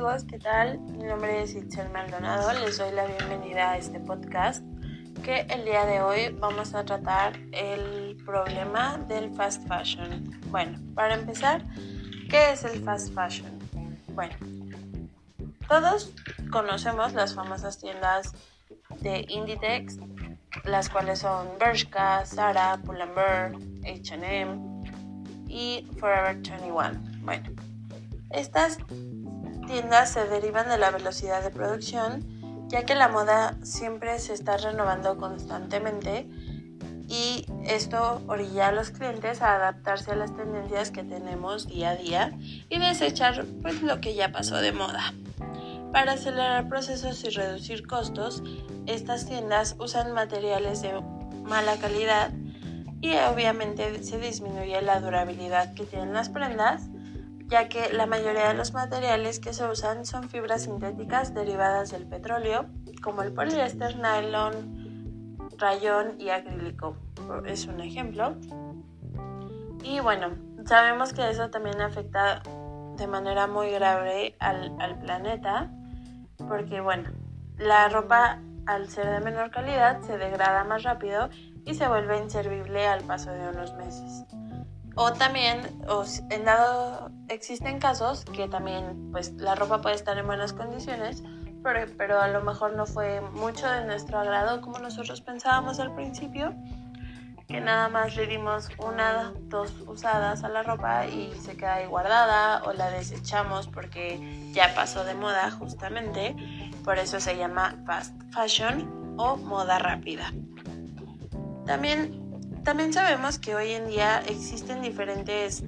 amigos, ¿qué tal? Mi nombre es Itzel Maldonado, les doy la bienvenida a este podcast que el día de hoy vamos a tratar el problema del fast fashion. Bueno, para empezar, ¿qué es el fast fashion? Bueno, todos conocemos las famosas tiendas de Inditex, las cuales son Bershka, Zara, Pull&Bear, H&M y Forever 21. Bueno, estas tiendas se derivan de la velocidad de producción, ya que la moda siempre se está renovando constantemente y esto orilla a los clientes a adaptarse a las tendencias que tenemos día a día y desechar pues lo que ya pasó de moda. Para acelerar procesos y reducir costos, estas tiendas usan materiales de mala calidad y obviamente se disminuye la durabilidad que tienen las prendas ya que la mayoría de los materiales que se usan son fibras sintéticas derivadas del petróleo, como el poliéster, nylon, rayón y acrílico. Es un ejemplo. Y bueno, sabemos que eso también afecta de manera muy grave al, al planeta, porque bueno, la ropa al ser de menor calidad se degrada más rápido y se vuelve inservible al paso de unos meses. O también, en dado, existen casos que también, pues la ropa puede estar en buenas condiciones, pero, pero a lo mejor no fue mucho de nuestro agrado como nosotros pensábamos al principio, que nada más le dimos una, dos usadas a la ropa y se queda ahí guardada o la desechamos porque ya pasó de moda justamente, por eso se llama fast fashion o moda rápida. También también sabemos que hoy en día existen diferentes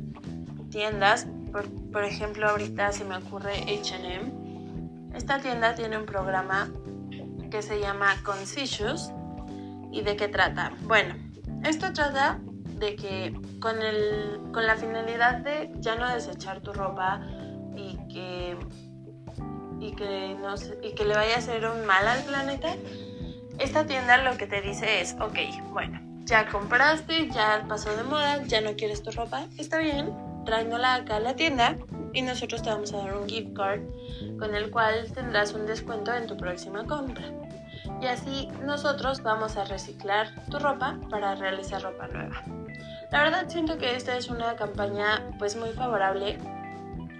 tiendas, por, ejemplo ahorita se me ocurre HM. Esta tienda tiene un programa que se llama Conscious. ¿Y de qué trata? Bueno, esto trata de que con, el, con la finalidad de ya no desechar tu ropa y que, y que, no, y que le vaya a hacer un mal al planeta, esta tienda lo que te dice es, ok, bueno, ya compraste, ya pasó de moda, ya no quieres tu ropa, está bien, tráenola acá a la tienda y nosotros te vamos a dar un gift card con el cual tendrás un descuento en tu próxima compra. Y así nosotros vamos a reciclar tu ropa para realizar ropa nueva. La verdad siento que esta es una campaña pues muy favorable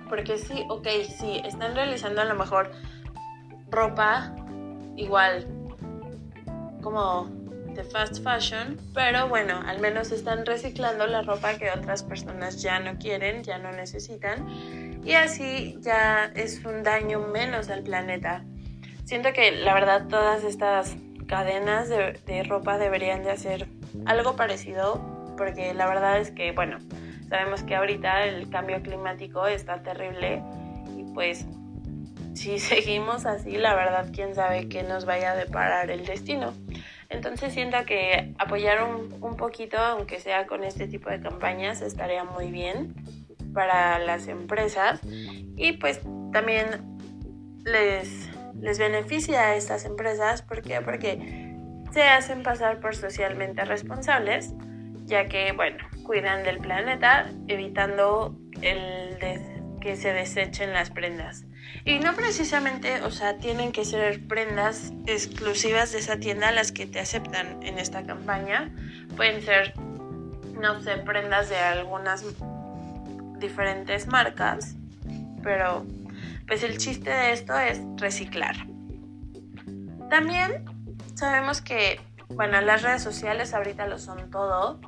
porque sí, ok, sí, están realizando a lo mejor ropa igual como de fast fashion, pero bueno, al menos están reciclando la ropa que otras personas ya no quieren, ya no necesitan, y así ya es un daño menos al planeta. Siento que la verdad todas estas cadenas de, de ropa deberían de hacer algo parecido, porque la verdad es que, bueno, sabemos que ahorita el cambio climático está terrible y pues si seguimos así, la verdad, quién sabe qué nos vaya a deparar el destino. Entonces siento que apoyar un, poquito, aunque sea con este tipo de campañas, estaría muy bien para las empresas y pues también les, les beneficia a estas empresas. ¿Por qué? Porque se hacen pasar por socialmente responsables, ya que, bueno, cuidan del planeta, evitando el que se desechen las prendas. Y no precisamente, o sea, tienen que ser prendas exclusivas de esa tienda las que te aceptan en esta campaña. Pueden ser, no sé, prendas de algunas diferentes marcas, pero pues el chiste de esto es reciclar. También sabemos que, bueno, las redes sociales ahorita lo son todo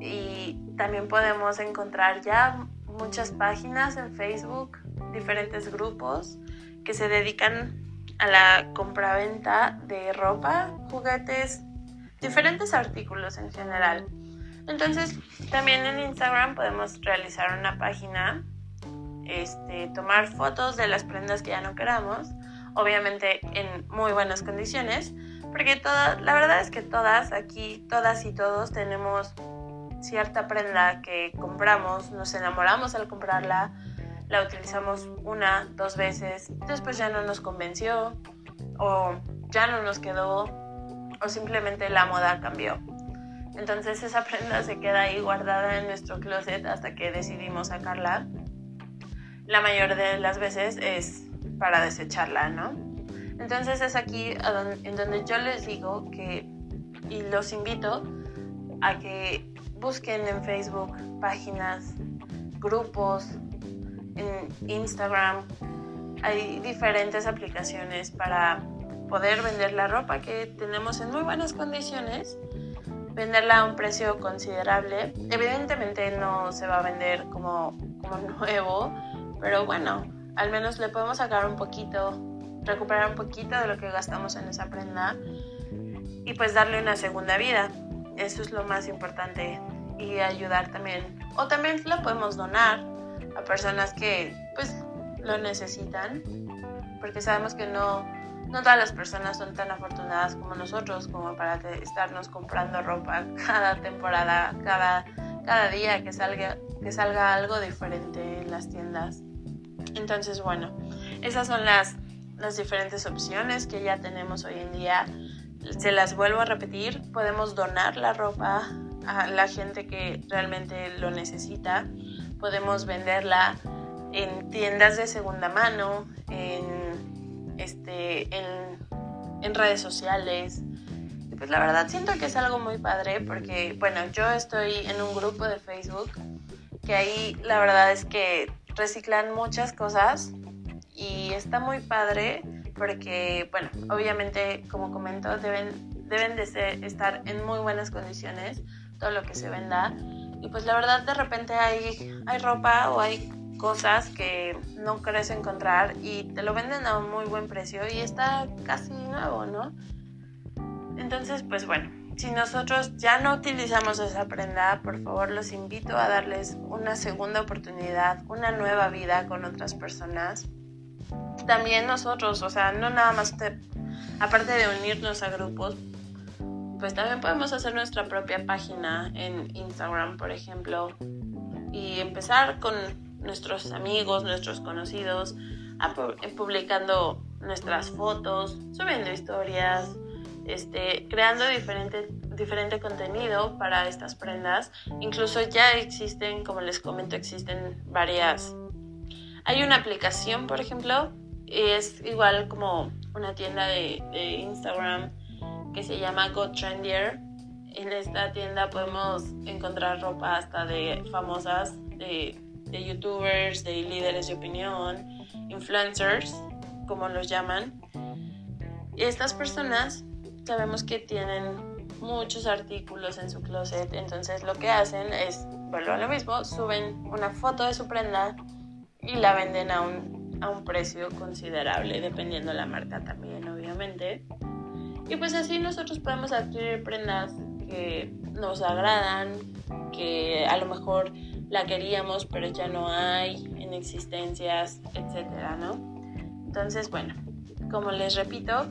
y también podemos encontrar ya muchas páginas en Facebook diferentes grupos que se dedican a la compraventa de ropa, juguetes, diferentes artículos en general. Entonces, también en Instagram podemos realizar una página, este, tomar fotos de las prendas que ya no queramos, obviamente en muy buenas condiciones, porque todas, la verdad es que todas aquí, todas y todos tenemos cierta prenda que compramos, nos enamoramos al comprarla, la utilizamos una, dos veces, después ya no nos convenció o ya no nos quedó o simplemente la moda cambió. Entonces esa prenda se queda ahí guardada en nuestro closet hasta que decidimos sacarla. la mayor de las veces es para desecharla, ¿no? Entonces es aquí en donde yo les digo que, y los invito a que busquen en Facebook páginas, grupos, en Instagram. Hay diferentes aplicaciones para poder vender la ropa que tenemos en muy buenas condiciones, venderla a un precio considerable. Evidentemente no se va a vender como, como nuevo, pero bueno, al menos le podemos sacar un poquito, recuperar un poquito de lo que gastamos en esa prenda y pues darle una segunda vida. Eso es lo más importante y ayudar también. O también la podemos donar a personas que pues lo necesitan, porque sabemos que no, no todas las personas son tan afortunadas como nosotros como para estarnos comprando ropa cada temporada, cada, cada día que salga, que salga algo diferente en las tiendas. Entonces, bueno, esas son las, las diferentes opciones que ya tenemos hoy en día. Se las vuelvo a repetir, podemos donar la ropa a la gente que realmente lo necesita. Podemos venderla en tiendas de segunda mano, en, este, en, en redes sociales. Pues la verdad siento que es algo muy padre porque, bueno, yo estoy en un grupo de Facebook que ahí la verdad es que reciclan muchas cosas y está muy padre porque, bueno, obviamente, como comento, deben, deben de estar en muy buenas condiciones todo lo que se venda. Y pues la verdad de repente hay, hay ropa o hay cosas que no crees encontrar y te lo venden a un muy buen precio y está casi nuevo, ¿no? Entonces, pues bueno, si nosotros ya no utilizamos esa prenda, por favor los invito a darles una segunda oportunidad, una nueva vida con otras personas. También nosotros, o sea, no nada más, aparte de unirnos a grupos, pues también podemos hacer nuestra propia página en Instagram, por ejemplo, y empezar con nuestros amigos, nuestros conocidos, publicando nuestras fotos, subiendo historias, este, creando diferente, diferente contenido para estas prendas. Incluso ya existen, como les comento, existen varias. Hay una aplicación, por ejemplo, es igual como una tienda de, Instagram que se llama Go Trendier. En esta tienda podemos encontrar ropa hasta de famosas, de, de youtubers, de líderes de opinión, influencers, como los llaman. Y estas personas sabemos que tienen muchos artículos en su closet, entonces lo que hacen es, vuelvo a lo mismo, suben una foto de su prenda y la venden a un, a un precio considerable, dependiendo la marca también, obviamente. Y pues así nosotros podemos adquirir prendas que nos agradan, que a lo mejor la queríamos pero ya no hay en existencias, etcétera, ¿no? Entonces, bueno, como les repito,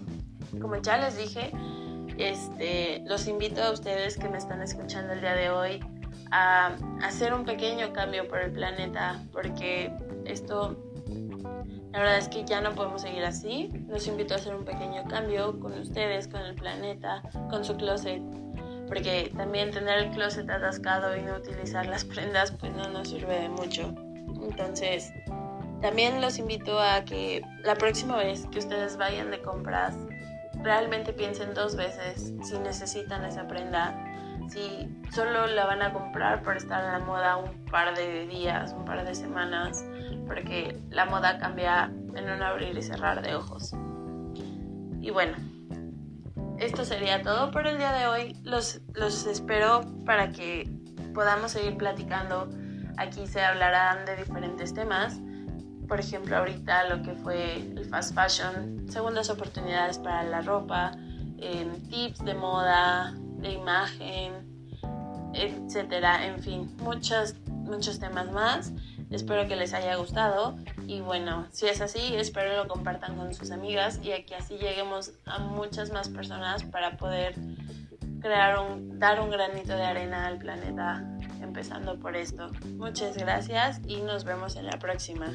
como ya les dije, este, los invito a ustedes que me están escuchando el día de hoy a hacer un pequeño cambio por el planeta, porque esto, la verdad es que ya no podemos seguir así. Los invito a hacer un pequeño cambio con ustedes, con el planeta, con su closet, porque también tener el closet atascado y no utilizar las prendas, pues no nos sirve de mucho. Entonces, también los invito a que la próxima vez que ustedes vayan de compras, realmente piensen dos veces si necesitan esa prenda, si solo la van a comprar por estar en la moda un par de días, un par de semanas, porque la moda cambia en un abrir y cerrar de ojos. Y bueno, esto sería todo por el día de hoy. Los, los espero para que podamos seguir platicando. Aquí se hablarán de diferentes temas por ejemplo, ahorita lo que fue el fast fashion, segundas oportunidades para la ropa, tips de moda, de imagen, etcétera, en fin, muchos, muchos temas más. Espero que les haya gustado y bueno, si es así, espero lo compartan con sus amigas y que así lleguemos a muchas más personas para poder crear un, dar un granito de arena al planeta empezando por esto. Muchas gracias y nos vemos en la próxima.